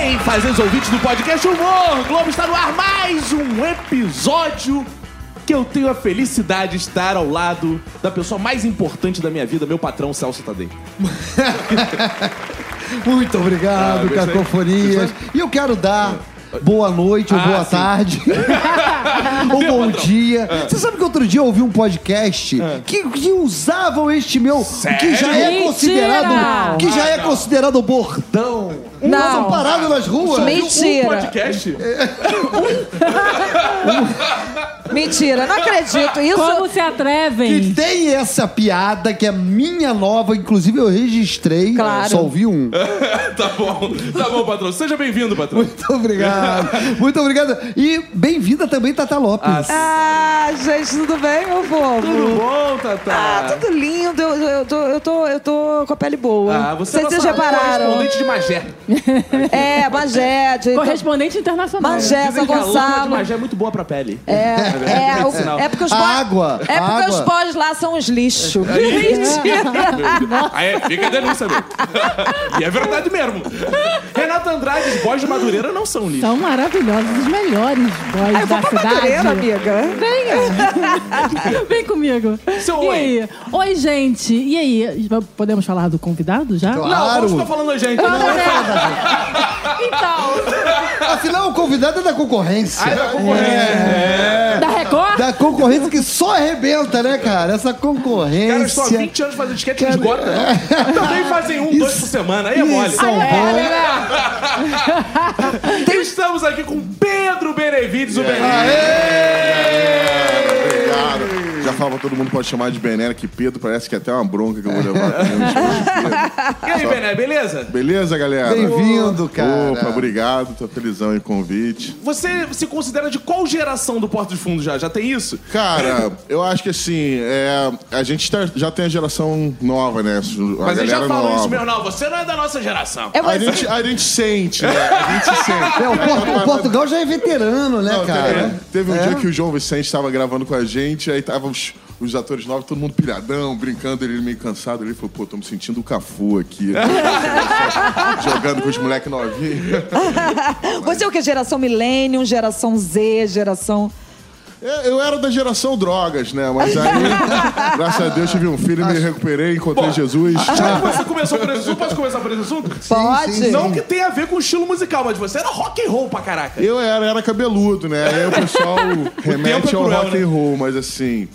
Bem, fazendo os ouvintes do podcast Humor, Globo está no ar mais um episódio que eu tenho a felicidade de estar ao lado da pessoa mais importante da minha vida, meu patrão Celso Tadei. Muito obrigado, Ah, gostei. Cacofonias. E eu quero dar boa noite ou Ah, boa sim. tarde. ou bom dia. Você sabe que outro dia eu ouvi um podcast que, que usavam este meu. Que já é Mentira! considerado. Que já Ah, é considerado bordão. Não. Usavam parado nas ruas. Mentira. Um podcast? Mentira, não acredito. Isso. Como se Que atrevem? tem essa piada que é minha nova, inclusive eu registrei. Claro. Só ouvi um. tá bom, tá bom, patrão. Seja bem-vindo, patrão. Muito obrigado. Muito obrigado. E bem-vinda também, Tata Lopes. Ah, gente, tudo bem, meu povo? Tudo bom, Tata? Ah, tudo lindo. Eu, eu, tô, eu, tô, eu tô com a pele boa. Ah, você é Vocês nossa repararam? correspondente de Magé. É, Magé. De, Correspondente internacional. Magé, São que a lama de Gonçalo. Magé é muito boa pra pele. É, é, o- Sinal. é porque os pós- água, É porque os água. pós lá são os lixos. Aí fica a denúncia mesmo. e é verdade mesmo. Renato Andrade, os boys de Madureira não são lixo. São maravilhosos, os melhores boys Ah, eu vou da pra cidade. Madureira, amiga. Venha. Vem comigo. Seu e oi. aí? Oi, gente. E aí? Podemos falar do convidado já? Claro. Não, vamos ficar falando a gente. Não, Então, Afinal, o convidado é da concorrência. Ai, da concorrência. da Record? Da concorrência que só arrebenta, né, cara? Essa concorrência. Cara, há 20 anos fazendo sketch de esgota. Também fazem um, dois por semana. Aí é mole. Isso é bom. Estamos aqui com Pedro Benevides, o Bené. Obrigado. Pra todo mundo pode chamar de Bené, que Pedro parece que é até uma bronca que eu vou levar. E aí, Bené, beleza? Beleza, galera? Bem-vindo, cara. Opa, obrigado. Tô felizão em convite. Você se considera de qual geração do Porto de Fundo já? Já tem isso? Cara, eu acho que assim, é, a gente tá- já tem a geração nova, né? A Mas eles já falam isso, meu, não, você não é da nossa geração. É A você. gente, a gente sente, né? A gente sente. É, o, o Portugal já é veterano, né, Não, cara? teve, teve um É. dia que o João Vicente estava gravando com a gente, aí tava os, os atores novos, todo mundo pilhadão, brincando, ele meio cansado. Ele falou, pô, tô me sentindo o Cafu aqui. Jogando com os moleques novinhos. Você é o que? Geração Millennium, geração Z, geração. É, Eu era da geração drogas, né? Mas aí, graças a Deus, tive um filho, me recuperei, encontrei Jesus. Já que você começou por esse assunto, posso começar por esse assunto? Pode? sim, Não que tenha a ver com o estilo musical, mas você era rock and roll pra caraca. Eu era, era cabeludo, né? Aí o pessoal remete tempo é ao cruel, rock né? and roll, mas assim,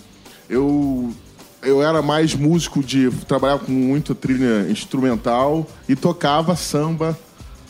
eu eu era mais músico de trabalhar com muita trilha instrumental e tocava samba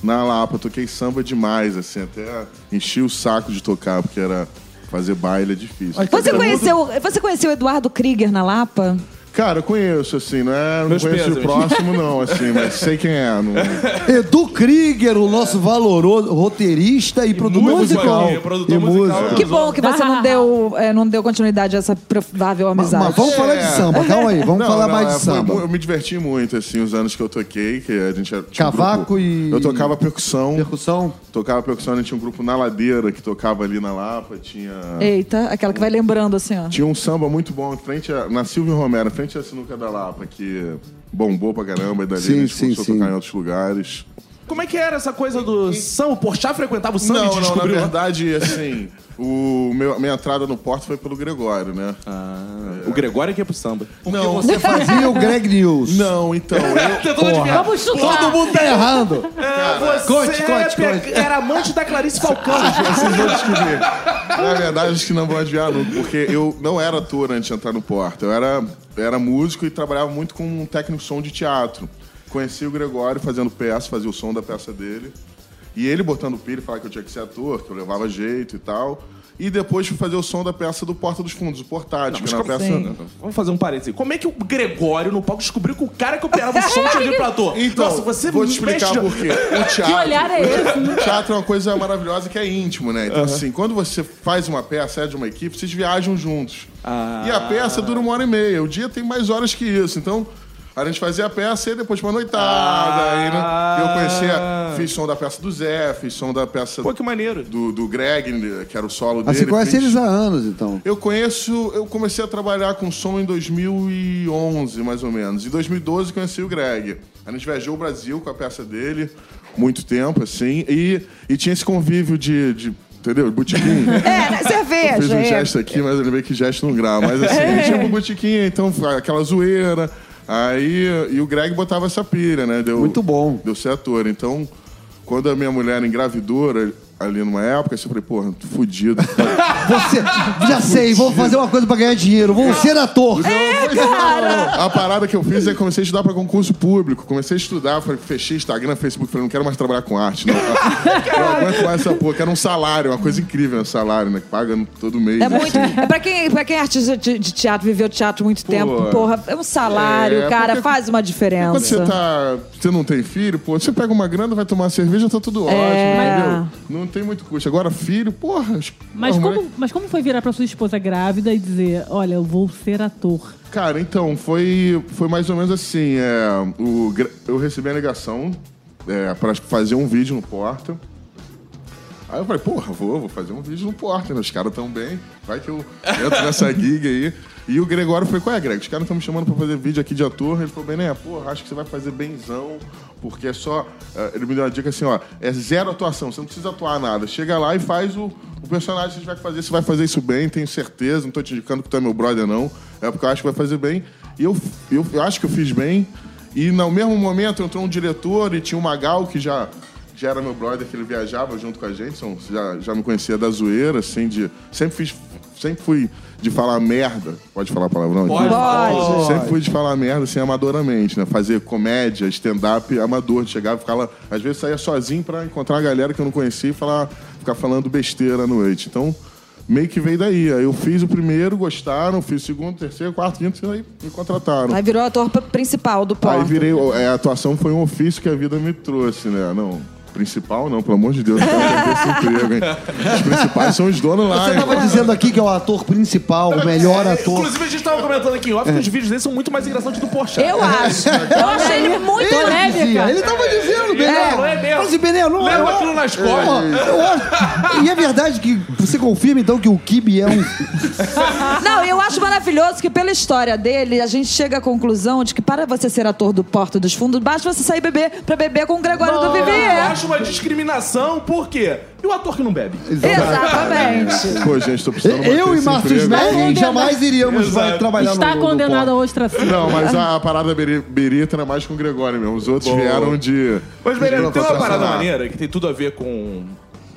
na Lapa. Toquei samba demais, assim, até enchi o saco de tocar, porque era fazer baile é difícil. Você conheceu, você conheceu o Eduardo Krieger na Lapa? Cara, eu conheço, assim, não é, não Meus conheço de próximo, não, assim, mas sei quem é. Não... Edu Krieger, o nosso valoroso roteirista e, produtor músico musical. aqui, produtor e musical. Que bom que você não deu, é, não deu continuidade a essa provável amizade. Mas vamos falar de samba, calma aí, vamos Não, falar não, mais é, de foi samba. eu me diverti muito, assim, os anos que eu toquei, que a gente tinha um Cavaco grupo- e- Eu tocava percussão. Percussão? Tocava percussão, a gente tinha um grupo na ladeira que tocava ali na Lapa, tinha... Eita, aquela que vai lembrando assim, ó. Tinha um samba muito bom em frente a, na Silvio Romero, em frente à Sinuca da Lapa, que bombou pra caramba, e dali Sim, a gente sim, começou a tocar em outros lugares. Como é que era essa coisa do samba? O Porchat frequentava o samba e Não, te não, na verdade, assim, o meu, minha entrada no Porto foi pelo Gregório, né? O Gregório que ia pro samba. não, Você fazia o Greg News. não, então, eu. Vamos chutar. Todo mundo tá errando. É, você Conte, conte, pe- conte. era amante da Clarice Falcão. Vocês vão descobrir. Na verdade, acho que não vão adivinhar nunca, porque eu não era ator antes de entrar no Porta. Eu era, era músico e trabalhava muito com um técnico de som de teatro. Conheci o Gregório fazendo peça, fazia o som da peça dele. E ele botando pilha, falava que eu tinha que ser ator, que eu levava jeito e tal. E depois fui fazer o som da peça do Porta dos Fundos, o Portátil, que era uma peça... assim? Vamos fazer um parênteses. Como é que o Gregório no palco descobriu que o cara que operava o som tinha ator? Então, Nossa, você vou te explicar mexe- por quê. O teatro, Que olhar é esse? O teatro é uma coisa maravilhosa que é íntimo, né? Então, assim, quando você faz uma peça, é de uma equipe, vocês viajam juntos. Ah. E a peça dura uma hora e meia. O dia tem mais horas que isso. Então, A gente fazia a peça e depois uma noitada. aí, né, eu conhecia, fiz som da peça do Zé, fiz som da peça Pô, que maneiro. do, do Greg, né, que era o solo Ah, dele. você conhece fiz- eles há anos, então. Eu conheço, eu comecei a trabalhar com som em 2011, mais ou menos. Em 2012 conheci o Greg. A gente viajou o Brasil com a peça dele, muito tempo, assim, e, e tinha esse convívio de, de entendeu? Botiquim. É, né? Fiz cerveja. um é. gesto aqui, mas eu lembrei que gesto não grava. Mas assim, tinha um botiquim, então aquela zoeira. Aí, e o Greg botava essa pilha, né? Deu, Muito bom. Deu ser ator. Então, quando a minha mulher engravidou ali numa época, eu falei, porra, fudido. Você, já sei, vou fazer uma coisa pra ganhar dinheiro, vou ser ator. A parada que eu fiz é que comecei a estudar pra concurso público. Comecei a estudar, falei, fechei Instagram, Facebook, falei, não quero mais trabalhar com arte, não. Eu aguento mais essa porra, quero um salário, uma coisa incrível, um salário, né? Que paga todo mês. É muito. É pra quem, pra quem é artista de, de teatro, viveu teatro muito tempo, porra, é um salário, É, cara, porque- faz uma Quando diferença. você tá. Você não tem filho, pô, você pega uma grana, vai tomar uma cerveja, tá tudo ótimo, entendeu? Não tem muito custo. Agora, filho, porra. Mas como, mas como foi virar pra sua esposa grávida e dizer, olha, eu vou ser ator? Cara, então, foi, foi mais ou menos assim. é, o, eu recebi a ligação é, pra fazer um vídeo no Porta. Aí eu falei, porra, vou, vou fazer um vídeo no Porta, né? Os caras tão bem, vai que eu entro nessa gig aí. E o Gregório falou, qual é, Greg? Os caras estão me chamando pra fazer vídeo aqui de ator. Ele falou, bem, né, porra, acho que você vai fazer benzão, porque é só... é, Ele me deu uma dica assim, ó, é zero atuação, você não precisa atuar nada. Chega lá e faz o, o personagem que a gente vai fazer, você vai fazer isso bem, tenho certeza, não tô te indicando que tu é meu brother, não. É porque eu acho que vai fazer bem. E eu, eu, eu acho que eu fiz bem. E no mesmo momento entrou um diretor e tinha o Magal, que já, já era meu brother, que ele viajava junto com a gente, são- já, já me conhecia da zoeira, assim, de. Sempre fiz. Sempre fui de falar merda. Pode falar palavrão? Pode. Pode. Sempre fui de falar merda, assim, amadoramente, né? Fazer comédia, stand-up amador, de chegar e ficar lá. Às vezes saía sozinho pra encontrar uma galera que eu não conhecia e falar, ficar falando besteira à noite. Então, meio que veio daí. Aí eu fiz o primeiro, gostaram, fiz o segundo, terceiro, quarto, quinto, e aí me contrataram. Aí virou ator principal do Porta. Aí virei. é, a atuação foi um ofício que a vida me trouxe, né? Não. Principal não, pelo amor de Deus, eu quero perder esse emprego, hein? Os principais são os donos lá, Você hein? tava dizendo aqui que é o ator principal, o melhor ator. Inclusive, a gente tava comentando aqui em off que os vídeos dele são muito mais engraçados do Porchat. Eu acho. Eu achei ele muito Ele polêmica. dizia, ele tava dizendo, Benê. não é mesmo. Fala assim, Benê, não Leva eu- aquilo nas costas. eu acho- E é verdade que você confirma, então, que o Kibe é um... Não, eu acho maravilhoso que pela história dele, a gente chega à conclusão de que para você ser ator do Porta dos Fundos, basta você sair beber pra beber com o Gregório do Eu Vivier. Acho uma discriminação, por quê? E o ator que não bebe? Exatamente. Pô, gente, tô precisando Eu e Márcio emprego. Smelling jamais iríamos Exato. vai trabalhar no Está no condenado Porta. ao ostracismo. Não, mas a, a parada beri- berita era mais com o Gregório mesmo. Os outros vieram de. Mas, de tem uma parada maneira que tem tudo a ver com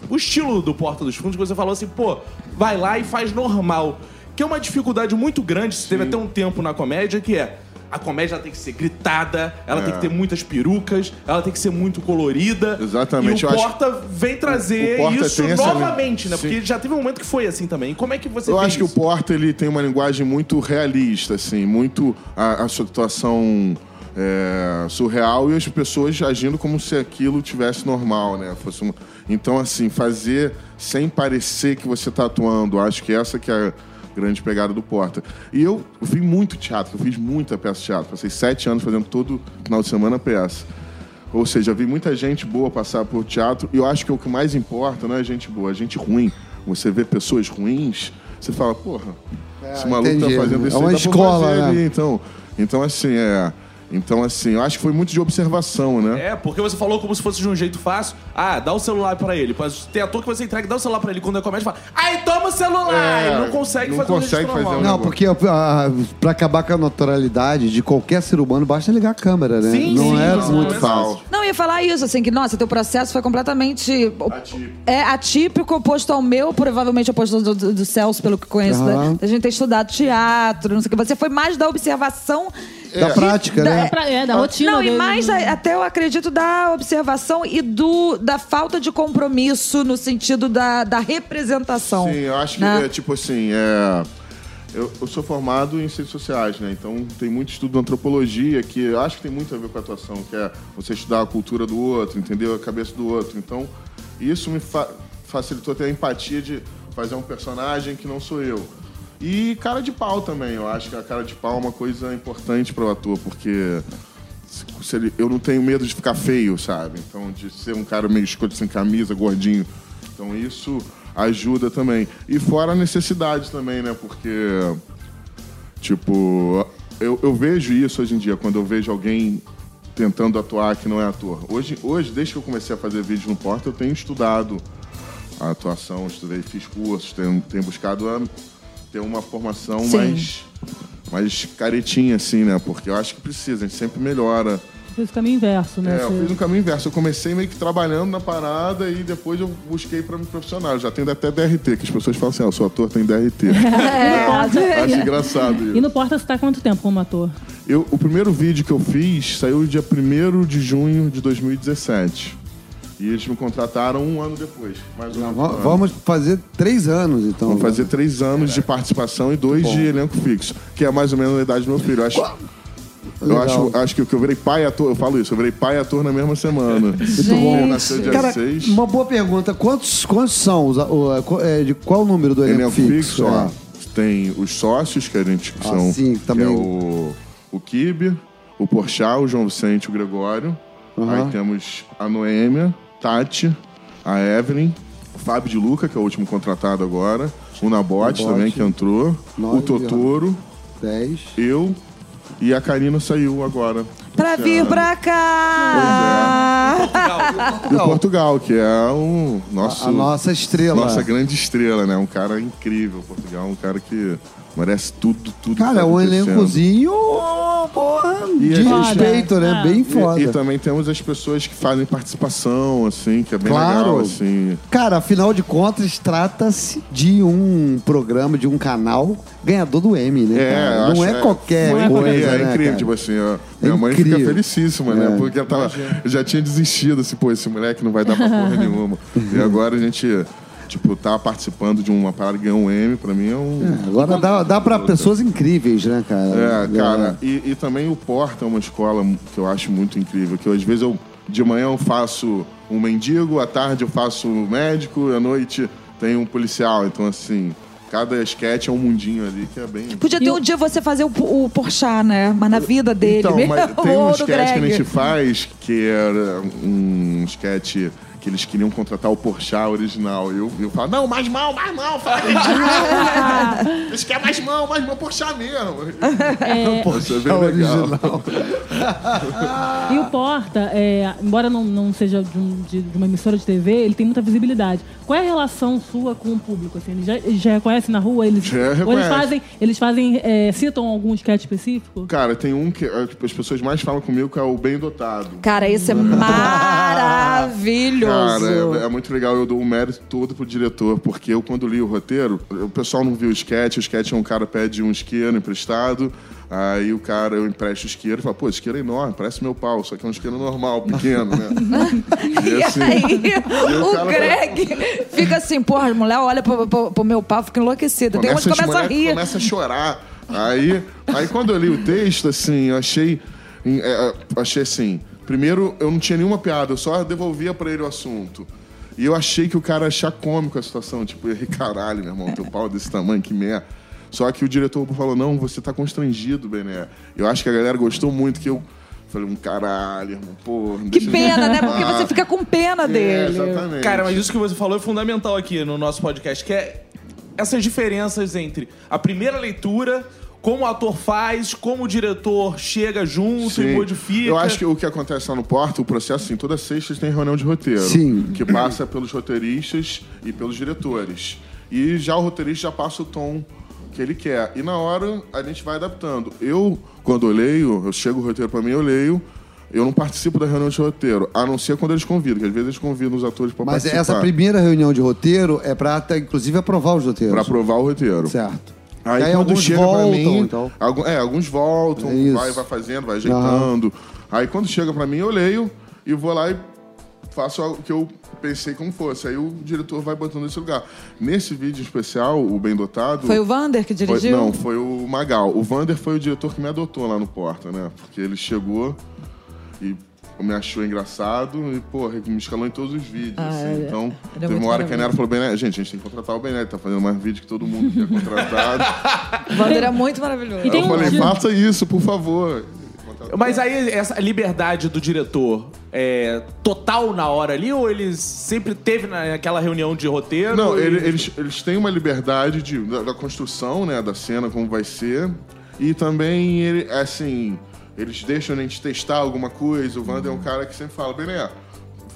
o estilo do Porta dos Fundos, que você falou assim, pô, vai lá e faz normal. Que é uma dificuldade muito grande, se teve até um tempo na comédia, que é a comédia tem que ser gritada, ela É. tem que ter muitas perucas, ela tem que ser muito colorida. Exatamente, E o eu acho- Porta vem trazer Porta isso tem essa novamente, né? Sim. Porque já teve um momento que foi assim também. Como é que você Eu acho que o isso? Porta ele tem uma linguagem muito realista, assim, muito a, a situação é, surreal e as pessoas agindo como se aquilo tivesse normal, né? Fosse uma- Então, assim, fazer sem parecer que você está atuando, acho que essa que é a grande pegada do Porta. E eu, fiz muito teatro, eu fiz muita peça de teatro, passei sete anos fazendo todo final de semana peça. Ou seja, vi muita gente boa passar por teatro e eu acho que o que mais importa não é gente boa, é gente ruim. Você vê pessoas ruins, você fala, porra, esse maluco entendi. tá fazendo isso É aí, uma escola, né? ali, então. Então, assim, é. Então, assim, eu acho que foi muito de observação, né? É, porque você falou como se fosse de um jeito fácil. Ah, dá o celular pra ele. Mas tem ator que você entrega e dá o celular pra ele. Quando é comédia, fala, aí toma o celular! É, ele não consegue não fazer um consegue registro fazer normal. um Não, porque ah, pra acabar com a naturalidade de qualquer ser humano, basta ligar a câmera, né? Sim, não sim, é não, muito é fácil. Não, eu ia falar isso, assim, que, nossa, teu processo foi completamente. Atípico. É atípico, oposto ao meu, provavelmente oposto do, do, do Celso, pelo que conheço. Aham. Da, da gente ter estudado teatro, não sei o que. Você foi mais da observação. Da prática, da- né? Pra- é, da rotina Não, e dele, mais, né? até eu acredito, da observação e do, da falta de compromisso no sentido da, da representação. Sim, eu acho que né? é tipo assim, é. Eu, eu sou formado em ciências sociais, né? Então tem muito estudo de antropologia que eu acho que tem muito a ver com a atuação, que é você estudar a cultura do outro, entendeu? A cabeça do outro. Então, isso me fa- facilitou até a empatia de fazer um personagem que não sou eu. E cara de pau também. Eu acho que a cara de pau é uma coisa importante para o ator, porque se- ele- eu não tenho medo de ficar feio, sabe? Então, de ser um cara meio escuro, sem camisa, gordinho. Então, isso ajuda também. E fora a necessidade também, né? Porque, tipo, eu, eu vejo isso hoje em dia, quando eu vejo alguém tentando atuar que não é ator. Hoje, hoje, desde que eu comecei a fazer vídeo no Porta, eu tenho estudado a atuação, estudei, fiz cursos, tenho, tenho buscado a ter uma formação Sim. mais, mais caretinha, assim, né? Porque eu acho que precisa, a gente sempre melhora. Fez o caminho inverso, né? É, eu fiz um caminho inverso. Eu comecei meio que trabalhando na parada e depois eu busquei pra me profissional. Eu já tenho até DRT, que as pessoas falam assim, ah, eu sou ator, tem DRT. É. Acho engraçado E isso. no Porta você tá quanto tempo como ator? Eu, o primeiro vídeo que eu fiz saiu dia 1 de junho de 2017. E eles me contrataram um ano depois. Mais um Va- ano. Vamos fazer três anos, então. Vamos fazer três anos de participação e dois de elenco fixo, que é mais ou menos a idade do meu filho. Eu acho, eu acho, acho que eu virei pai e ator, eu falo isso, eu virei pai e ator na mesma semana. Gente. Ele nasceu dia Cara, 6. uma boa pergunta. Quantos, quantos são? Os, o, qual- é, de qual o número do elenco, Elenco fixo? fixo, É. ó. Tem os sócios, que a gente que Ah, são. sim, que também. é o, o Kibe, o Porchat, o João Vicente o Gregório. Aham. Aí temos a Noêmia, Tati, a Evelyn, o Fábio de Luca, que é o último contratado agora. O Nabote Nabote. também, que entrou. Nove, o Totoro, Dez. eu e a Karina saiu agora. Pra vir ano. pra cá. E o Portugal, que é o nosso, A, a nossa estrela. nossa grande estrela, né? Um cara incrível, Portugal, um cara que merece tudo, tudo. Cara, tá um elencozinho, porra, E de respeito, né? Ah. Bem E- foda. E, também temos as pessoas que fazem participação, assim, que é bem Claro. legal, assim. Cara, afinal de contas, trata-se de um programa, de um canal ganhador do M, né? É, Não acho- é qualquer Não é coisa, qualquer- É né, incrível, cara? tipo assim, ó. Minha mãe incrível. fica felicíssima, É. né? Porque ela tava, já tinha desistido, assim, pô, esse moleque não vai dar pra porra nenhuma. E agora a gente, tipo, tá participando de uma parada que ganhou um M, pra mim é um... Agora dá, dá pra pessoas incríveis, né, cara? É, cara, e, e também o Porta é uma escola que eu acho muito incrível, que eu, às vezes eu, de manhã eu faço um mendigo, à tarde eu faço um médico, à noite tem um policial, então assim, cada sketch é um mundinho ali que é bem... Podia ter um dia você fazer o, o Porchat, né? Mas na vida dele Então, mas tem um sketch que a gente faz que era um sketch que eles queriam contratar o Porchat original. E eu, eu falo, não, mais mão, mais mão, fala. Eles querem mais mão, mais mão, Porchat mesmo. É, Isso é bem legal. E o Porta, é, embora não, não seja de, um- de- de uma emissora de TV, ele tem muita visibilidade. Qual é a relação sua com o público? Assim, eles, já, eles já reconhecem na rua? Eles, Já ou eles reconhece. fazem, eles fazem é, citam algum sketch específico? Cara, tem um que as pessoas mais falam comigo que é o Bem Dotado. Cara, esse é maravilhoso. Cara, é, é muito legal. Eu dou o mérito todo pro diretor, porque eu, quando li o roteiro, o pessoal não viu o sketch. O sketch é um cara pede um isqueiro emprestado. Aí o cara, eu empresto o isqueiro e falo, pô, isqueiro é enorme, parece meu pau, só que é um isqueiro normal, pequeno, né? E assim, aí, o o Greg fica assim, porra, a mulher olha pro, pro- pro meu pau, fica enlouquecida. Tem começa, que a rir. começa a chorar. Aí, aí quando eu li o texto, assim, eu achei. é, eu achei assim. Primeiro, eu não tinha nenhuma piada, eu só devolvia pra ele o assunto. E eu achei que o cara ia achar cômico a situação. Tipo, eu errei, caralho, meu irmão, teu pau é desse tamanho, que merda. Só que o diretor falou: não, você tá constrangido, Bené. Eu acho que a galera gostou muito que eu. Falei, um caralho, irmão, porra. não Que pena, né? Porque você fica com pena é, dele. exatamente. Cara, mas isso que você falou é fundamental aqui no nosso podcast, que é essas diferenças entre a primeira leitura, como o ator faz, como o diretor chega junto Sim. e modifica. Eu acho que o que acontece lá no Porto, o processo, assim, toda sexta tem reunião de roteiro. Sim. Que passa pelos roteiristas e pelos diretores. E já o roteirista já passa o tom que ele quer. E na hora a gente vai adaptando. Eu, quando eu leio, eu chego o roteiro pra mim, eu leio. Eu não participo da reunião de roteiro, a não ser quando eles convidam, que às vezes eles convidam os atores pra Mas participar. essa primeira reunião de roteiro é pra, até, inclusive, aprovar os roteiros. Pra aprovar o roteiro. Certo. Aí, E aí quando alguns chega voltam, pra mim. então. algu- é, alguns voltam, É vai, vai fazendo, vai ajeitando. Aí quando chega pra mim, eu leio e vou lá e faço o que eu pensei como fosse. Aí o diretor vai botando nesse lugar. Nesse vídeo especial, o Bem Dotado. Foi o Vander que foi- dirigiu? não, foi o Magal. O Vander foi o diretor que me adotou lá no Porta, né? Porque ele chegou e me achou engraçado e, porra, me escalou em todos os vídeos. Ah, assim. é- Então, teve uma hora que a Nera falou: Bené, gente, a gente tem que contratar o Bené, ele tá fazendo mais vídeo que todo mundo que é contratado. O Wander é muito maravilhoso. E eu falei: faça isso, por favor. Mas aí, essa liberdade do diretor é total na hora ali? Ou ele sempre teve naquela reunião de roteiro? Não, e- ele- eles, eles têm uma liberdade de, da, da construção, né, da cena, como vai ser. E também, ele, assim, eles deixam a gente testar alguma coisa. O Wander é um cara que sempre fala, Bené,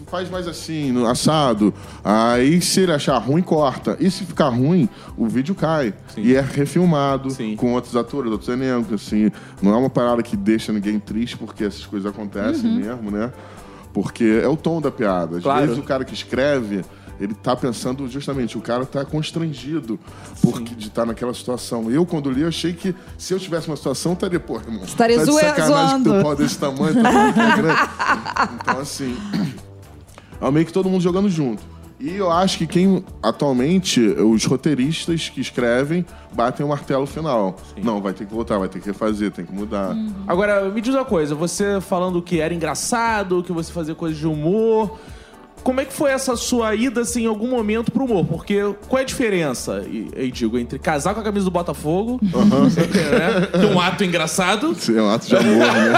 faz mais assim, no assado. Aí, se ele achar ruim, corta. E se ficar ruim, o vídeo cai. E é refilmado Sim. com outros atores, outros elencos, assim. Não é uma parada que deixa ninguém triste, porque essas coisas acontecem mesmo, né? Porque é o tom da piada. Às Claro. vezes o cara que escreve, ele tá pensando justamente, o cara tá constrangido porque, de estar naquela situação. Eu, quando li, achei que se eu tivesse uma situação, estaria, pô, irmão. Estaria tá de sacanagem que pau desse tamanho, teu pau é grande. Então, assim, é meio que todo mundo jogando junto. E eu acho que quem, atualmente, os roteiristas que escrevem batem o martelo final. Não, vai ter que voltar, vai ter que refazer, tem que mudar. Agora, me diz uma coisa, você falando que era engraçado, que você fazia coisas de humor. Como é que foi essa sua ida, assim, em algum momento pro humor? Porque qual é a diferença, e, e digo, entre casar com a camisa do Botafogo, né, que é um ato engraçado, Isso é um ato de amor, né?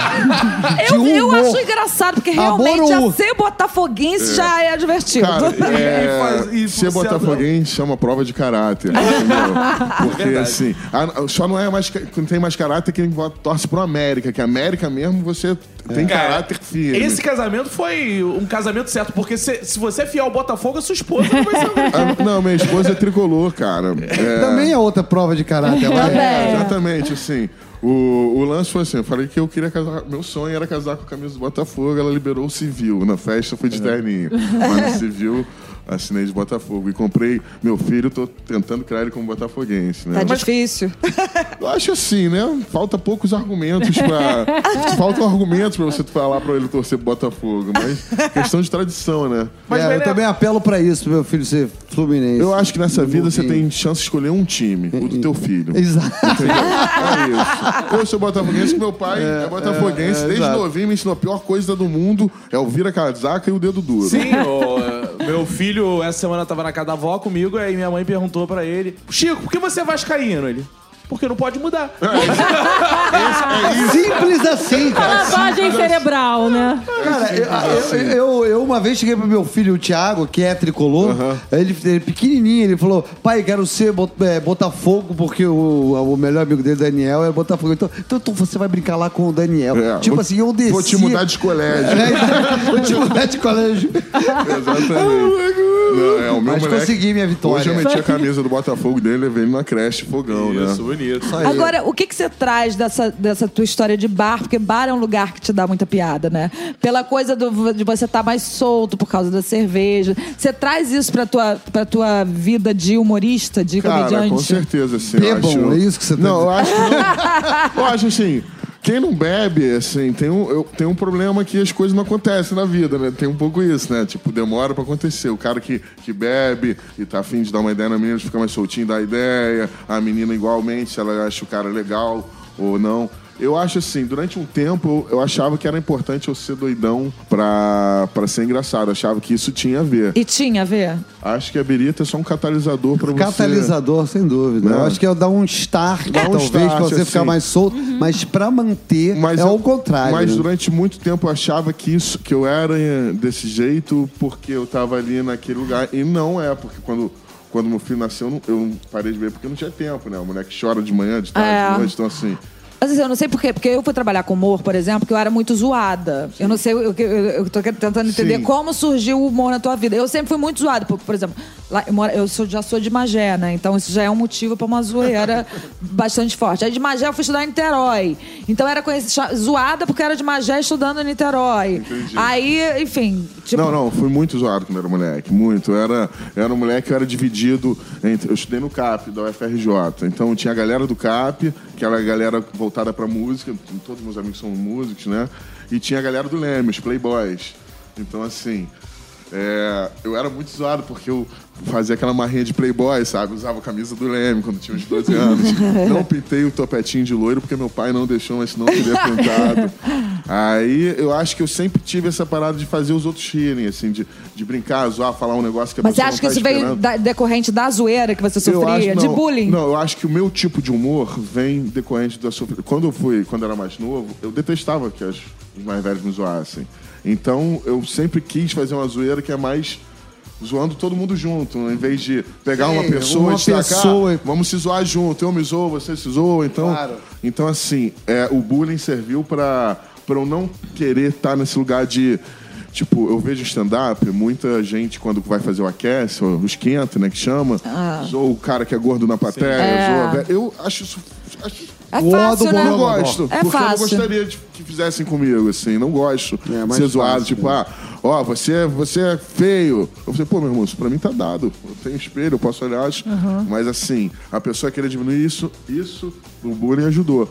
Eu, de eu acho engraçado, porque realmente Amor já ou- ser botafoguense já é divertido. Cara, é, E faz- e ser botafoguense chama prova de caráter, entendeu? Porque, Verdade. assim, a- só não é mais, não tem mais caráter quem vota- torce pro América, que América mesmo você tem Cara, caráter firme. esse casamento foi um casamento certo, porque se, se você é fiel ao Botafogo, a sua esposa não vai ser Ah, não, minha esposa é tricolor, cara. É, Também é outra prova de caráter. vai. Também. É, exatamente, assim. O, o lance foi assim, eu falei que eu queria casar. Meu sonho era casar com a camisa do Botafogo, ela liberou o civil. Na festa foi de terninho. Mas no civil, assinei de Botafogo. E comprei meu filho, tô tentando criar ele como botafoguense, né? Tá difícil. Eu acho assim, né? Falta poucos argumentos pra. Faltam argumentos pra você falar pra ele torcer pro Botafogo, mas questão de tradição, né? Mas, É, eu também apelo pra isso, pro meu filho ser fluminense. Eu acho que nessa vida você tem chance de escolher um time, o do teu filho. Exato. É isso. Eu sou botafoguense, meu pai é, botafoguense. é, Desde exato. novinho me ensinou a pior coisa do mundo é o vira casaca e o dedo duro. Sim, o, meu filho essa semana tava na casa da avó comigo, aí minha mãe perguntou pra ele: Chico, por que você é vascaíno? Ele. Porque não pode mudar. Simples assim, cara. Lavagem cerebral, né? Cara, eu, eu- eu- eu uma vez cheguei pro meu filho, o Thiago, que é tricolor, ele, ele pequenininho, ele falou, pai, quero ser Bot- é, Botafogo, porque o, o melhor amigo dele, Daniel, é Botafogo. Então, então tu- você vai brincar lá com o Daniel. É, tipo vou- assim, eu desci... Vou te mudar de colégio. É, vou te mudar de colégio. Exatamente. Não, é, o meu Mas moleque- consegui minha vitória. Hoje eu meti a camisa do Botafogo dele e levei ele na creche fogão, né? bonito. Só. Agora, o que, que você traz dessa, dessa tua história de bar? Porque bar é um lugar que te dá muita piada, né? Pela coisa do- de você estar mais solto por causa da cerveja. Você traz isso pra tua, pra tua vida de humorista, de Cara, comediante? com certeza, assim. Bebam, acho... é isso que você tá Não, eu acho que não. Eu acho assim. Quem não bebe, assim, tem um, eu, tem um problema que as coisas não acontecem na vida, né? Tem um pouco isso, né? Tipo, demora pra acontecer. O cara que, que bebe e tá afim de dar uma ideia na menina, fica mais soltinho, dá ideia. A menina, igualmente, ela acha o cara legal ou não. Eu acho assim, durante um tempo eu, achava que era importante eu ser doidão pra, pra ser engraçado. Eu achava que isso tinha a ver. E tinha a ver? Acho que a berita é só um catalisador pra você. Catalisador, sem dúvida. Né? Eu acho que é dar um start, Dá um talvez, start, pra você ficar assim. mais solto. Mas pra manter, é eu- o contrário. Mas né? durante muito tempo eu achava que isso, que eu era eh, desse jeito porque eu tava ali naquele lugar. E não é, porque quando, quando meu filho nasceu, eu não, eu parei de ver porque não tinha tempo, né? O moleque chora de manhã, de tarde, É. de noite, então assim. Assim, eu não sei por quê, porque eu fui trabalhar com humor, por exemplo, que eu era muito zoada. Eu não sei, eu, eu, eu tô tentando entender Sim. como surgiu o humor na tua vida. Eu sempre fui muito zoada, porque, por exemplo, lá, eu, sou- já sou de Magé, né? Então isso já é um motivo pra uma zoeira bastante forte. Aí de Magé eu fui estudar em Niterói. Então era conhecida, zoada porque era de Magé estudando em Niterói. Aí, enfim, tipo. Não, não, fui muito zoado quando era moleque, muito. Eu era, eu era um moleque que eu era dividido entre. Eu estudei no CAP, da UFRJ. Então tinha a galera do CAP, que era a galera voltada pra música, todos meus amigos são músicos, né? E tinha a galera do Leme, os Playboys. Então, assim. É, eu era muito zoado porque eu fazia aquela marrinha de playboy, sabe? Usava a camisa do Leme quando tinha uns 12 anos. Não pintei o topetinho de loiro porque meu pai não deixou, mas eu teria pintado. Aí eu acho que eu sempre tive essa parada de fazer os outros rirem, assim, de, de brincar, zoar, falar um negócio que a Mas você pessoa acha não que tá isso veio esperando. da- decorrente da zoeira que você sofria? acho- de não, bullying? Não, eu acho que o meu tipo de humor vem decorrente da sofrência. Quando eu fui, quando eu era mais novo, eu detestava que as- os mais velhos me zoassem. Então, eu sempre quis fazer uma zoeira que é mais zoando todo mundo junto, em vez de pegar Sim, uma pessoa uma e destacar, pessoa- vamos se zoar junto, eu me zoo, você se zoa, então... Claro. Então, assim, é, o bullying serviu pra, pra eu não querer estar nesse lugar de... Tipo, eu vejo stand-up, muita gente, quando vai fazer o aquece, o esquenta, né, que chama, zoa o cara que é gordo na plateia, É. zoa... Eu acho isso... Acho, É O fácil, né? eu não gosto, É porque eu não fácil. gostaria de que fizessem comigo, assim, não gosto É, de ser zoado, fácil, tipo, ah, ó, você, é- você é feio. Eu falei, pô, meu irmão, isso pra mim tá dado. Eu tenho espelho, eu posso olhar, acho. mas assim, a pessoa querer diminuir isso, isso, o bullying ajudou.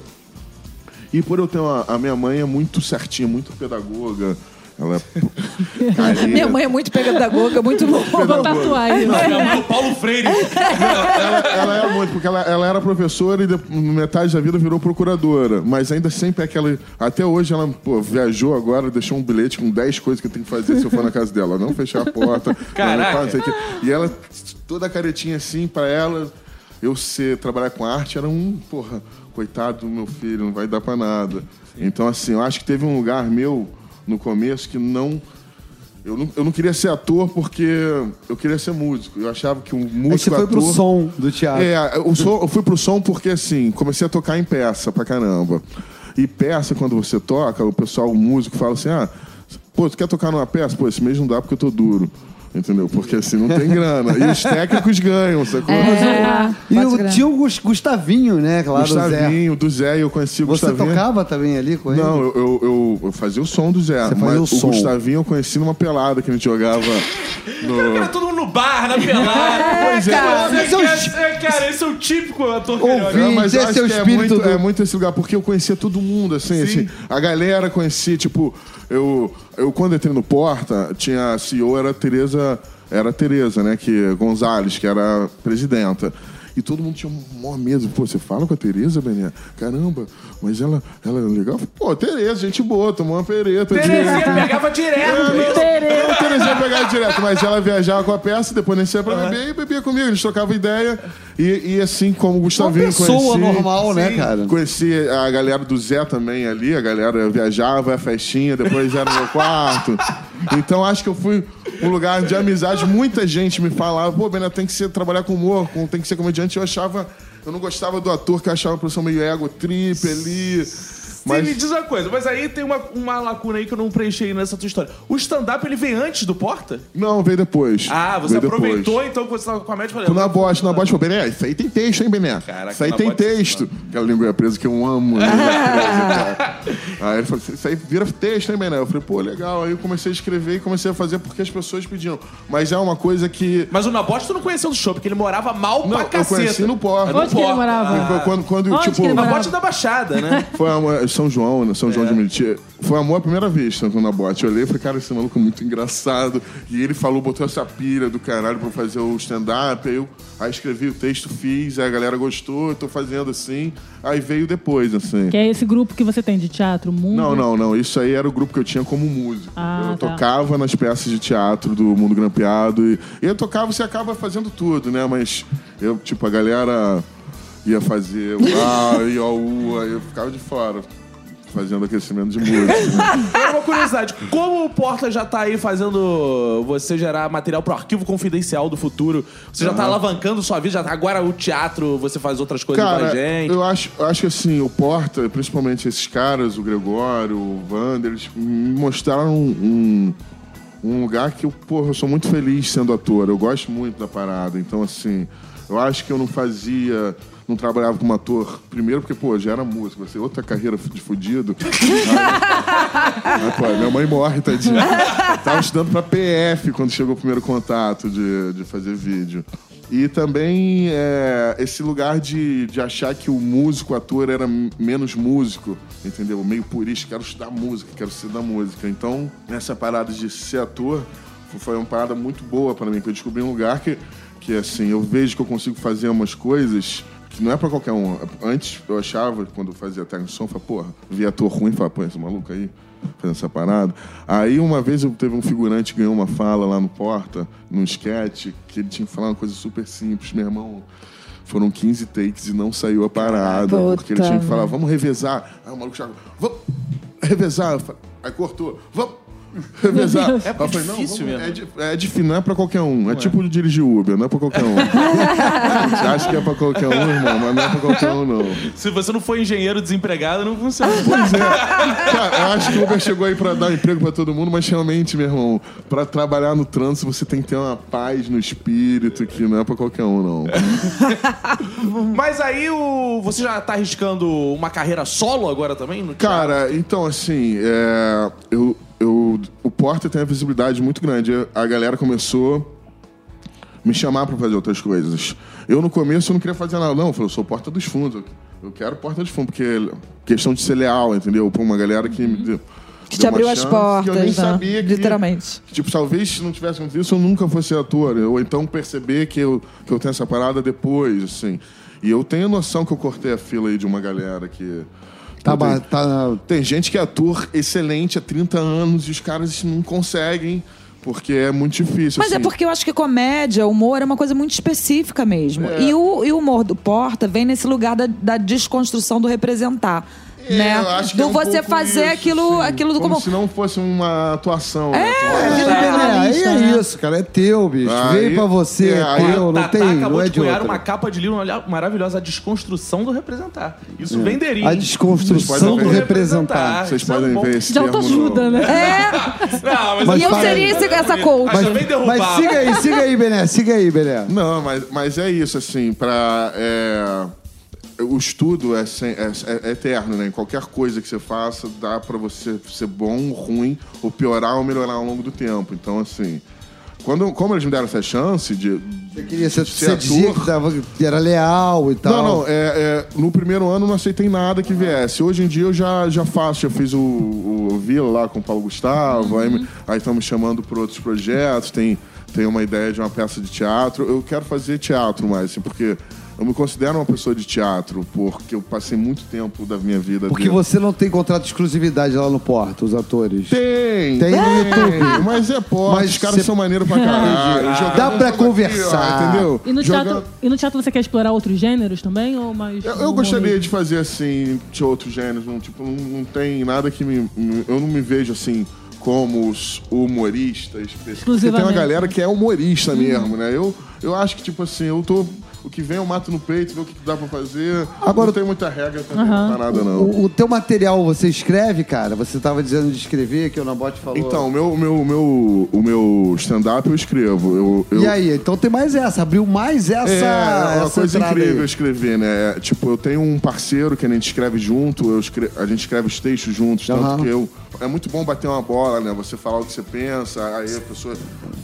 E por eu ter uma, a minha mãe é muito certinha, muito pedagoga, ela é. Minha mãe é muito pedagoga, muito boa. Vou tatuar. Não, minha mãe é o Paulo Freire. ela, ela é muito, porque ela, ela era professora e de, metade da vida virou procuradora. Mas ainda sempre é aquela. Até hoje ela pô, viajou agora, deixou um bilhete com 10 coisas que eu tenho que fazer se eu for na casa dela. Não fechar a porta. Caraca. E ela, toda caretinha assim, pra ela, eu ser, trabalhar com arte era um, porra, coitado do meu filho, não vai dar pra nada. Então, assim, eu acho que teve um lugar meu no começo que não. Eu não, eu não queria ser ator porque eu queria ser músico. Eu achava que um músico Aí você foi pro ator- som do teatro. é, o som- eu fui pro som porque, assim, comecei a tocar em peça pra caramba. E peça, quando você toca, o pessoal, o músico, fala assim: ah, pô, tu quer tocar numa peça? Pô, esse mês não dá porque eu tô duro. Entendeu? Porque assim, não tem grana. E os técnicos ganham, sacou? É, E o, tinha o Gus- Gustavinho, né? Claro, do Zé. Gustavinho, do Zé, eu conheci o Você Gustavinho. tocava também ali com ele? Não, eu, eu, eu- eu fazia o som do Zé. Você mas fazia o o som. Gustavinho eu conheci numa pelada que a gente jogava no. Era todo mundo bar, na pelada. Pois é. cara. Esse é o é, é, cara, esse é o típico ator carioca. Ouvi. Não, mas eu esse acho é o que é espírito muito, do- é muito esse lugar, porque eu conhecia todo mundo, assim, assim, a galera conhecia, tipo, eu, eu quando entrei no Porta, tinha a CEO, era a Tereza, era a Tereza, né, que, Gonzalez, que era a presidenta. E todo mundo tinha um maior medo. Pô, você fala com a Tereza, Bené? Caramba, mas ela, ela é legal? Pô, Tereza, gente boa, tomou uma pereta. de- Terezinha pegava direto. a Terezinha pegava direto, mas ela viajava com a peça, depois nem ia pra beber e bebia comigo. Eles trocavam ideia. E, e assim como o Uma Gustavinho pessoa conheci, normal, né, Sim. cara? Conheci a galera do Zé também ali, a galera viajava, a festinha, depois era no meu quarto. Então acho que eu fui um lugar de amizade. Muita gente me falava, pô, Bené, tem que ser trabalhar com humor, com- tem que ser comediante. Eu achava. Eu não gostava do ator, que eu achava a produção meio ego trip ali. Mas... Me diz uma coisa, mas aí tem uma, uma lacuna aí que eu não preenchi nessa tua história. O stand-up, ele vem antes do Porta? não, veio depois. Ah, você Veio depois. aproveitou então que você tava com a média e falei... Na eu bote, na bote, falou, Bené, isso aí tem texto, hein, Bené? Caraca, isso aí tem bote, texto. Aquela língua presa que eu amo. né? aí ele falou, isso aí vira texto, hein, Bené? Eu falei, pô, legal. Aí eu comecei a escrever e comecei a fazer porque as pessoas pediam. Mas é uma coisa que... Mas o Nabote tu não conheceu do show, porque ele morava mal Não, pra eu caceta. conheci no Porta. Onde que ele Porta. morava? Foi Quando, quando Onde tipo... que ele morava? Nabote da Baixada, né? Foi amor, São João, né? São João de Meriti. Foi amor à primeira vista na bote. Eu olhei e falei, cara, esse maluco é muito engraçado. E ele falou, botou essa pilha do caralho pra fazer o stand-up. Aí eu aí escrevi o texto, fiz, aí a galera gostou, eu tô fazendo assim. Aí veio depois, assim. Que é esse grupo que você tem de teatro, mundo. Não, não, não. Isso aí era o grupo que eu tinha como músico. Ah, eu tá. tocava nas peças de teatro do Mundo Grampeado. E, e eu tocava, você acaba fazendo tudo, né? Mas eu, tipo, a galera ia fazer o A, e o U, aí eu ficava de fora. Fazendo aquecimento de música. Agora uma curiosidade, como o Porta já tá aí fazendo você gerar material pro arquivo confidencial do futuro, você já tá alavancando sua vida, já tá, agora o teatro, você faz outras coisas pra Cara, gente. eu acho, eu acho que assim, o Porta, principalmente esses caras, o Gregório, o Wander, eles me mostraram um, um lugar que eu, porra, eu sou muito feliz sendo ator. Eu gosto muito da parada. Então, assim, eu acho que eu não fazia. Não trabalhava como ator, primeiro porque, pô, já era músico, vai ser outra carreira de fudido. Aí, pô, minha mãe morre, tadinha. Tava estudando pra PF quando chegou o primeiro contato de, de fazer vídeo. E também é, esse lugar de, de achar que o músico, o ator, era menos músico, entendeu? Meio purista, quero estudar música, quero ser da música. Então, nessa parada de ser ator, foi uma parada muito boa pra mim, que eu descobri um lugar que, que assim, eu vejo que eu consigo fazer umas coisas que não é pra qualquer um. Antes eu achava, quando eu fazia técnico de som, eu falava, porra, via ator ruim, falava, pô, esse maluco aí fazendo essa parada. Aí uma vez eu teve um figurante que ganhou uma fala lá no Porta, num sketch, que ele tinha que falar uma coisa super simples, meu irmão. Foram 15 takes e não saiu a parada. Puta porque ele tinha que falar, vamos revezar. Aí o maluco chegou, vamos revezar. Aí cortou, vamos É eu falei, não, difícil vamos- mesmo. É, di- é difícil, não é pra qualquer um. É tipo dirigir Uber, não é pra qualquer um. Você acha que é pra qualquer um, irmão, mas não é pra qualquer um, não. Se você não for engenheiro desempregado, não funciona. Pois é. Cara, eu acho que o Uber chegou aí pra dar emprego pra todo mundo, mas realmente, meu irmão, pra trabalhar no trânsito você tem que ter uma paz no espírito que não é pra qualquer um, não. Mas aí o... você já tá arriscando uma carreira solo agora também? Cara, então, assim, é, eu, o Porta tem uma visibilidade muito grande. A galera começou a me chamar pra fazer outras coisas. Eu, no começo, eu não queria fazer nada. Não, eu falei, eu sou Porta dos Fundos. Eu quero Porta dos Fundos, porque questão de ser leal, entendeu? Pra uma galera que me deu. Que te abriu as chance portas, que eu nem né? sabia que, Literalmente. que, Tipo, talvez se não tivesse acontecido isso, eu nunca fosse ator. Ou então perceber que eu, que eu tenho essa parada depois, assim. E eu tenho noção que eu cortei a fila aí de uma galera que. Tá, ba- tá, tem gente que é ator excelente há 30 anos e os caras não conseguem, porque é muito difícil. Mas é assim. porque eu acho que comédia, humor é uma coisa muito específica mesmo. É. E, o, e o humor do Porta vem nesse lugar da, da desconstrução do representar. É, né? eu acho que do é um você fazer isso, aquilo, assim, aquilo do como como. se não fosse uma atuação. né? Aí, É, aí lista, é né? isso, cara. É teu, bicho. Aí- Veio pra você, é, é, aí teu, não Tatá tem, acabou não é de outro. uma capa de livro maravilhosa, a desconstrução do representar. Isso É. venderia. A desconstrução do representar. Vocês é podem ver esse De termo autoajuda, né? É, Não, mas, Mas e eu seria esse, essa coach. Mas também derrubar. Mas siga aí, siga aí, Bené. Siga aí, Bené. Não, mas, mas é isso, assim, pra. é, o estudo é, sem- é- é eterno, né? Em qualquer coisa que você faça, dá pra você ser bom, ruim, ou piorar ou melhorar ao longo do tempo. Então, assim. Quando, como eles me deram essa chance de. Você queria ser, Ser você dizia que, tava, que era leal e tal. Não, não, é, é, no primeiro ano não aceitei nada que viesse. Hoje em dia eu já, já faço, já fiz o, o Vila lá com o Paulo Gustavo, aí me- aí estão me chamando por outros projetos, tem, tem uma ideia de uma peça de teatro. Eu quero fazer teatro mais, assim, porque eu me considero uma pessoa de teatro, porque eu passei muito tempo da minha vida Porque dentro. você não tem contrato de exclusividade lá no Porto, os atores. Tem, Tem no YouTube. Mas é porra, Mas os caras cê- são maneiros pra caralho. Dá pra tudo aqui, ó, conversar. entendeu? E no, Jogando- teatro, e no teatro você quer explorar outros gêneros também? Ou mais Eu, eu gostaria mesmo? de fazer assim, de outros gêneros. Não, tipo, não, não tem nada que me, Eu não me vejo assim como os humoristas. Porque tem uma galera que é humorista mesmo, né? Eu, eu acho que, tipo assim, eu tô. O que vem eu mato no peito, ver o que, dá pra fazer. Agora- não tem muita regra também, não tá nada, não. O, o teu material você escreve, cara? Você tava dizendo de escrever, que o Nabote falou. Então, o meu, o meu, o meu, o meu stand-up eu escrevo. Eu, eu, E aí? Então tem mais essa, abriu mais essa. É, é uma essa coisa incrível aí. escrever, né? É, Tipo, eu tenho um parceiro que a gente escreve junto, eu escre- a gente escreve os textos juntos, tanto Aham. que eu. É muito bom bater uma bola, né? Você falar o que você pensa, aí a pessoa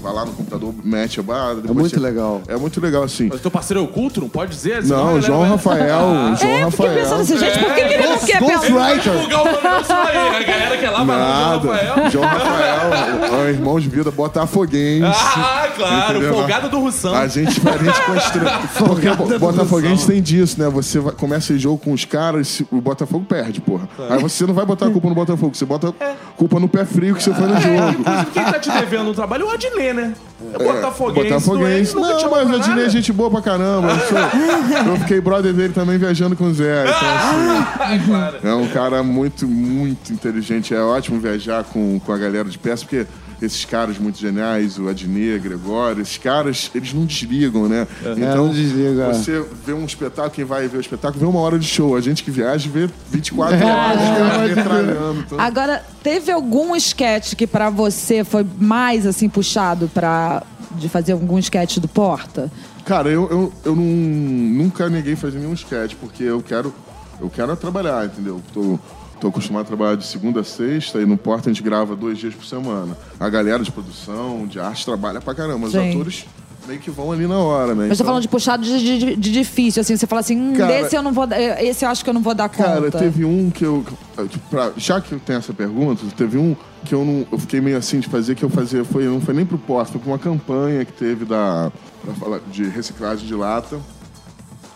vai lá no computador, mete a barra. depois muito você- legal. É muito legal, assim. Mas teu parceiro é oculto, não pode dizer? senão a Não, galera João vai- Rafael. João É, eu fiquei Rafael. pensando assim, gente, por que, que ele não quer pensar? Ghostwriter. Divulgar o nome disso aí. A galera que é lá no João Rafael. Nada. João Rafael, é irmão de vida botafoguense. Ah, claro. Entendeu? Folgado do Russão. A gente, a gente constrói. Porque Botafoguense tem disso, né? Você vai- começa esse jogo com os caras, o Botafogo perde, porra. Aí você não vai botar a culpa no Botafogo, você bota a culpa no pé frio que você foi no jogo. Inclusive, quem tá te devendo um trabalho é o Adnê, né? É Botafoguense. Botafoguense. Não, é? Te Não, mas o Adnê é gente boa pra caramba. Eu, sou- eu fiquei brother dele também viajando com o Zé. Então, assim, é um cara muito, muito inteligente. É ótimo viajar com, com a galera de peça, porque esses caras muito geniais, o Adnê, o Gregório, esses caras, eles não desligam, né? Então, não desliga, é. você vê um espetáculo, quem vai ver o espetáculo, vê uma hora de show. A gente que viaja vê 24 É, horas, caras pode metralhando. Então... Agora, teve algum sketch que pra você foi mais assim puxado pra de fazer algum sketch do Porta? Cara, eu, eu, eu não, nunca neguei fazer nenhum sketch, porque eu quero, eu quero é trabalhar, entendeu? Tô, tô acostumado a trabalhar de segunda a sexta e no Porta a gente grava dois dias por semana. A galera de produção, de arte, trabalha pra caramba. Os Sim. atores meio que vão ali na hora, né? Mas tô Então- falando de puxado de, de- de difícil, assim. Você fala assim, hum, Cara- desse eu não vou. dar- Esse eu acho que eu não vou dar conta. Cara, teve um que eu. tipo, pra- já que tenho essa pergunta, teve um que eu não. Eu fiquei meio assim de fazer, que eu fazia. Foi, não foi nem pro posto, foi pra uma campanha que teve da. pra falar de reciclagem de lata.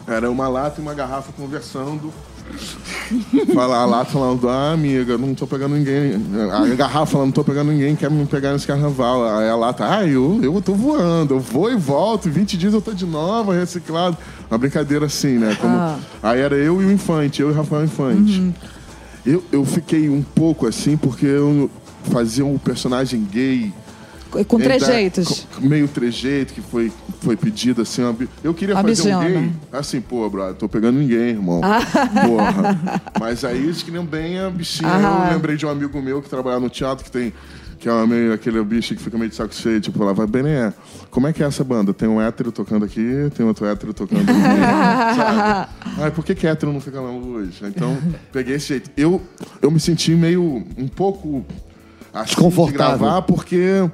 Era uma lata e uma garrafa conversando. Fala, a lata falando, ah, amiga, não tô pegando ninguém. A garrafa falando, não tô pegando ninguém, quer me pegar nesse carnaval. Aí a lata, ah, eu, eu tô voando, eu vou e volto, em 20 dias eu tô de novo, reciclado. Uma brincadeira assim, né? Como- Ah. Aí era eu e o Infante, eu e o Rafael Infante. Eu, eu fiquei um pouco assim, porque eu fazia um personagem gay. Com trejeitos. dá- com- Meio trejeito que foi, foi pedido assim. uma eu queria Uma fazer um bichona. gay. Assim, pô, brother, tô pegando ninguém, irmão. Porra. Mas aí eles queriam bem a bichinha. Ah. Eu lembrei de um amigo meu que trabalha no teatro que tem. Que é meio, aquele bicho que fica meio de saco cheio, tipo, lá vai, Bené, como é que é essa banda? Tem um hétero tocando aqui, tem outro hétero tocando ali, sabe? Ai, por que, que hétero não fica na luz? Então, peguei esse jeito. Eu, eu me senti meio, um pouco assim, de Desconfortável. gravar, porque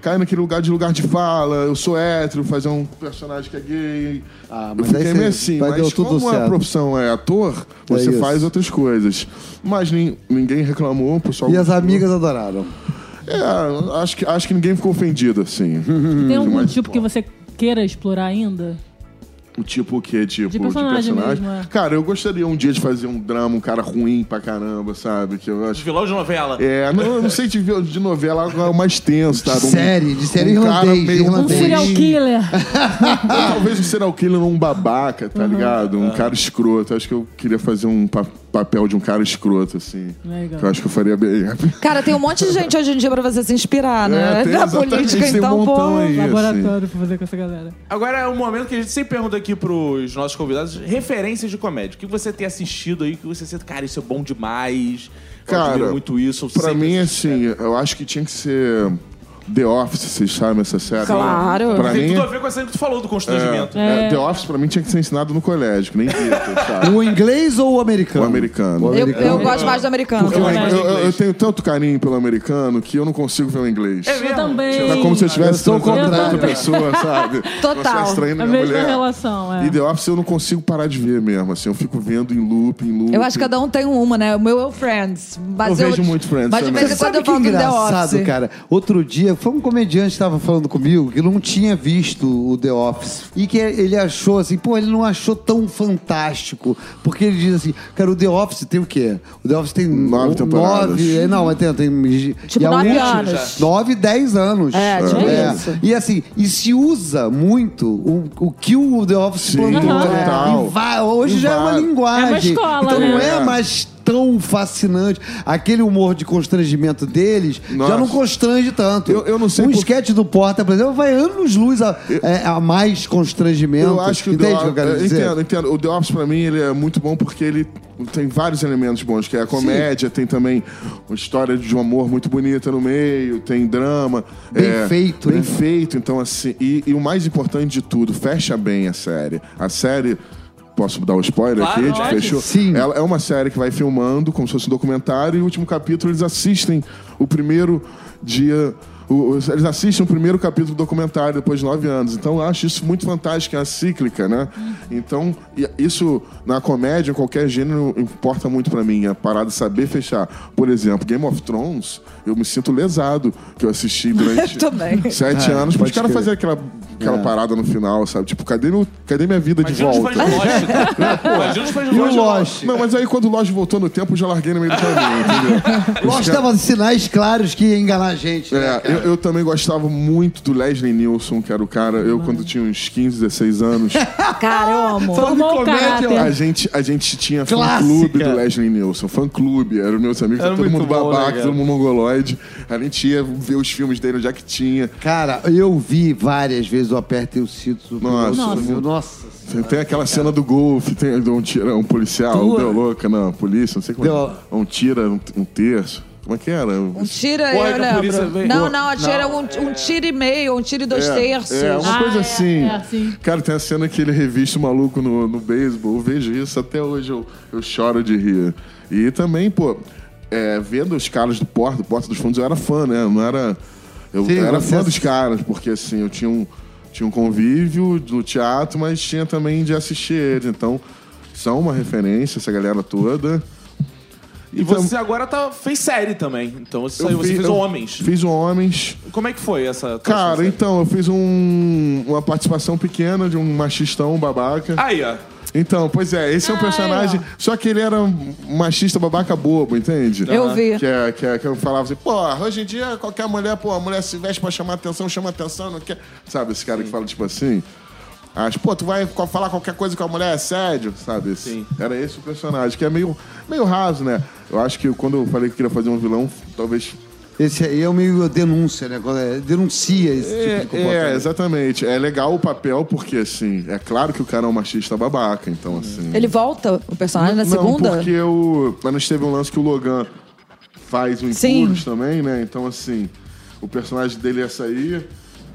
cai naquele lugar de lugar de fala, eu sou hétero, fazer um personagem que é gay. Ah, eu mas fiquei aí meio assim, mas como a certo. profissão é ator, você isso. faz outras coisas. Mas nin- ninguém reclamou, o pessoal E as amigas adoraram. É, acho que, acho que ninguém ficou ofendido, assim. Tem algum Mas, tipo pô, que você queira explorar ainda? O tipo o quê? Tipo, De personagem mesmo, é. Cara, eu gostaria um dia de fazer um drama, um cara ruim pra caramba, sabe? Que eu acho. Vilão de novela. É, não, eu não sei de, de novela algo é o mais tenso, tá? De série, de série um cara irlandês, meio Um irlandês. serial killer. Talvez um serial killer um babaca, tá ligado? Um cara escroto. Acho que eu queria fazer um papel de um cara escroto, assim. Legal. Que eu acho que eu faria bem. Cara, tem um monte de gente hoje em dia pra você se inspirar, né? É, tem Na política, tem um então, montão pô. aí. Laboratório pra fazer com essa galera. Agora é um momento que a gente sempre pergunta aqui pros nossos convidados referências de comédia. O que você tem assistido aí que você senta, cara, isso é bom demais. Eu Cara, muito isso. Pra mim, assim, eu acho que tinha que ser The Office, vocês sabem essa série? Claro. Pra Tem mim, tudo a ver com essa que tu falou do constrangimento. é, The Office pra mim tinha que ser ensinado no colégio, que nem sabe? O inglês ou o americano? O americano. O Eu, americano. eu gosto mais do americano. Porque eu, eu- eu- eu tenho tanto carinho pelo americano que eu não consigo ver o inglês. É Eu também. É como se eu Eu estivesse sou o transando com contrário. outra pessoa, sabe? Total. Tá estranhando A minha mesma mulher. relação, é. E The Office eu não consigo parar de ver mesmo, assim. Eu fico vendo em loop, em loop. Eu acho que cada um tem uma, né? O meu é o Friends. Mas Eu vejo muito Friends Mas de vez em quando eu que é volto no The engraçado, Office. cara? Outro dia, foi um comediante que estava falando comigo que não tinha visto o The Office. E que ele achou assim, pô, ele não achou tão fantástico. Porque ele diz assim, cara, o The Office tem o quê? O The Office tem Nove o- temporadas. Nove, é, não, mas tem, tem Tipo, e a nove última- anos. Nove, dez anos. É, tipo isso. E assim, e se usa muito o, o que o The Office Sim, plantou. E vai- hoje já é uma linguagem. É uma escola, então não né? é mais tão fascinante. Aquele humor de constrangimento deles Nossa. já não constrange tanto. Eu- eu não sei Um por- esquete do Porta, por exemplo, vai anos-luz a, é, a mais constrangimento. Eu acho que o Entende The o que eu quero Office. dizer? Entendo, entendo. O The Office, pra mim, ele é muito bom porque ele tem vários elementos bons, que é a comédia, tem também uma história de um amor muito bonita no meio, tem drama. Bem é, feito, Bem né? feito, então assim. E, e o mais importante de tudo, fecha bem a série. A série. Posso dar um spoiler Claro, aqui? pode. fechou? Sim. Ela é uma série que vai filmando como se fosse um documentário e o último capítulo eles assistem o primeiro dia. o- eles assistem o primeiro capítulo do documentário depois de nove anos. Então eu acho isso muito fantástico, é a cíclica, né? Então, isso na comédia, em qualquer gênero, importa muito pra mim. A parada de saber fechar. Por exemplo, Game of Thrones, eu me sinto lesado que eu assisti durante Também. sete É, anos. Os pode caras fazer aquela, aquela parada no final, sabe? Tipo, cadê, meu, cadê minha vida de Imagina os volta? Imagina os fãs de E o Lost. Lost? Não, mas aí quando o Lost voltou no tempo, eu já larguei no meio do caminho, entendeu? Lost dava sinais claros que ia enganar a gente. né, É, cara? eu, eu também gostava muito do Leslie Nielsen, que era o cara. Eu, quando tinha uns 15, 16 anos, Cara, eu amo. Formou comédia, caráter. a gente, a gente tinha fã-clube do Leslie Nielsen. Fã-clube. Eram meus amigos, Era todo mundo bom, né, babaca, cara? todo mundo mongoloide. A gente ia ver os filmes dele onde é que tinha. Cara, eu vi várias vezes o Apertem os Cintos. do Nossa. viu? Nossa. Tem aquela cena do golfe, tem um, tira, um policial, um deu louca, não, polícia, não sei como Deu- é. Um tira, um, um terço. Como é que era? Um tira, Pô, é eu lembro. Não, não, atira um, um tiro e meio, um tiro e dois terços. É, uma Ah, coisa é, assim. é assim. Cara, tem a cena que ele reviste o maluco no, no beisebol. Eu vejo isso até hoje, eu, eu choro de rir. E também, pô, é, vendo os caras do Porta, do Porta dos Fundos, eu era fã, né? Não era. Eu Sim, era você- fã dos caras, porque assim, eu tinha um. tinha um convívio no teatro, mas tinha também de assistir eles. Então, são uma referência, essa galera toda. E você agora tá, fez série também. Então você, saiu, você fi- fez eu Homens. Fiz Homens. Como é que foi essa Cara, então, eu fiz um- uma participação pequena de um machistão babaca. Aí, ó. Então, pois é, esse é um Ah, personagem. Só que ele era um machista babaca bobo, entende? Eu vi. Que, é, que, é, que eu falava assim, pô, hoje em dia qualquer mulher, pô, a mulher se veste pra chamar atenção, chama atenção, não quer. Sabe, esse cara que fala tipo assim. Acho, pô, tu vai co- falar qualquer coisa com a mulher é assédio, sabe? Esse- Sim. Era esse o personagem, que é meio, meio raso, né? Eu acho que quando eu falei que queria fazer um vilão, talvez. Esse aí é o meio denúncia, né? É- denuncia esse tipo de É, comportamento. é, exatamente. É legal o papel, porque assim, é claro que o cara é um machista babaca, então assim. Ele volta, o personagem, na Não, segunda? porque o. Mas teve um lance que o Logan faz o Sim. Impuros também, né? Então, assim, o personagem dele ia sair,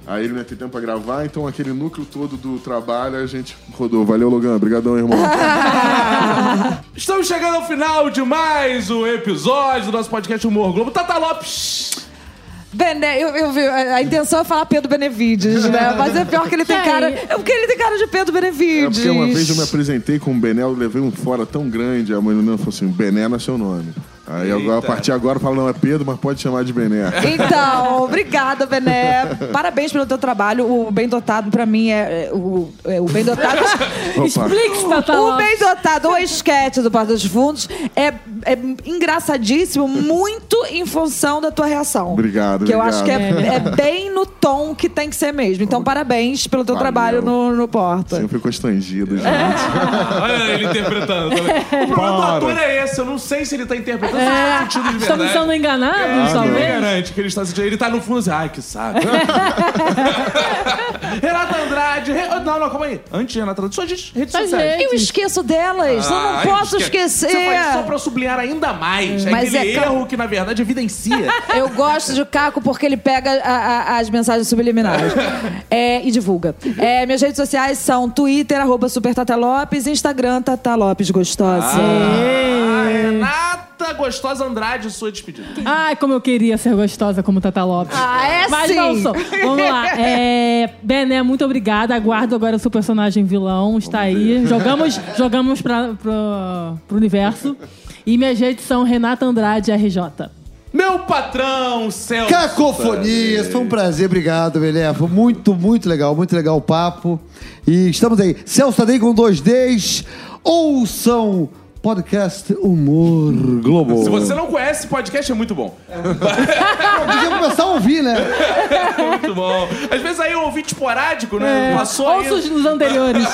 aí ele não ia ter tempo pra gravar, então aquele núcleo todo do trabalho a gente rodou. Valeu, Logan. Obrigadão, irmão. Estamos chegando ao final de mais um episódio do nosso podcast Humor Globo. Tata Lopes! Bene, eu, eu vi, a, intenção é falar Pedro Benevides, né? Mas é pior que ele tem Quem? cara. É porque ele tem cara de Pedro É Benevides. porque uma vez eu me apresentei com o Bené, eu levei um fora tão grande, a menina falou assim: Bené não é seu nome. Aí agora, a partir de agora fala, não, é Pedro, mas pode chamar de Bené. Então, obrigada, Bené. Parabéns pelo teu trabalho. O Bem Dotado, pra mim, é, é o, é o Bem Dotado. Explique-se, Tata o. Bem Dotado, o esquete do Porta dos Fundos, é, é engraçadíssimo, muito em função da tua reação. Obrigado, Que eu obrigado. acho que é, é bem no tom que tem que ser mesmo. Então, parabéns pelo teu Valeu. trabalho no, no Porta. Sempre constrangido, gente. Olha ele interpretando. também. O problema do ator é esse. Eu não sei se ele tá interpretando, ele É, tá sentindo de estamos verdade. sendo enganados, Ah, não talvez? garante que ele está sentindo. Ele tá no fundo assim, ai, que saco. Renata Andrade. Re- Não, não, calma aí. Antes de Renata Andrade, só de redes sociais. Eu esqueço delas, eu não Ah, posso esque- esquecer. Você faz só pra sublinhar ainda mais. É Mas aquele é erro que, na verdade, evidencia. Eu gosto de Caco porque ele pega a- a- as mensagens subliminares É, e divulga. É, minhas redes sociais são Twitter, arroba Super Tata Lopes, Instagram, Tata Lopes Gostosa. Ah, Renata Gostosa Andrade, sua despedida. Ai, como eu queria ser gostosa como Tata Lopes. Ah, é Mas sim. não sou. Vamos lá. É, Bené, muito obrigada. Aguardo agora o seu personagem vilão. Está aí. Jogamos, jogamos pra, pro, pro universo. E minhas redes são Renata Andrade RJ. Meu patrão, Celso. Cacofonias, foi um prazer, obrigado, Belé. Foi muito, muito legal, muito legal o papo. E estamos aí. Celso Tadei com dois Ds. Ouçam podcast Humor Globo. Se você não conhece, esse podcast é muito bom. Podia começar a ouvir, né? Muito bom. Às vezes aí um ouvinte esporádico, né? Passou aí. Ouça os dos anteriores.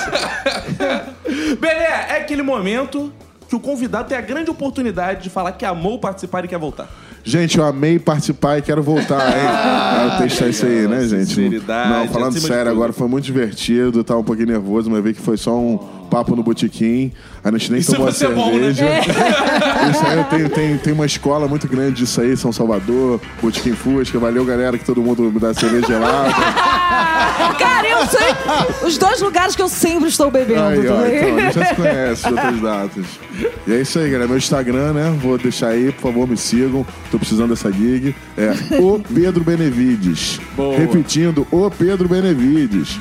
Belé, é aquele momento que o convidado tem a grande oportunidade de falar que amou participar e quer voltar. Gente, eu amei participar e quero voltar, hein? Ah, testar isso aí, né, gente? Não, falando sério, agora foi muito divertido, tava um pouquinho nervoso, mas vi que foi só um papo no botequim. A gente nem Isso tomou vai ser bom, né? cerveja. Isso aí tem, tem, tem uma escola muito grande disso aí, São Salvador, Botequim Fusca. Valeu, galera, que todo mundo me dá cerveja gelada. Cara, eu sei os dois lugares que eu sempre estou bebendo. Aí, ó, então, a gente já se conhece de outras datas. E é isso aí, galera. Meu Instagram, né? Vou deixar aí, por favor, me sigam. Tô precisando dessa gig. É o Pedro Benevides. Boa. Repetindo, o Pedro Benevides.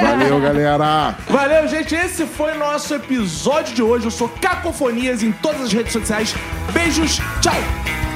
Valeu, galera! Valeu, gente. Esse foi nosso episódio de hoje. Eu sou Cacofonias em todas as redes sociais. Beijos, tchau!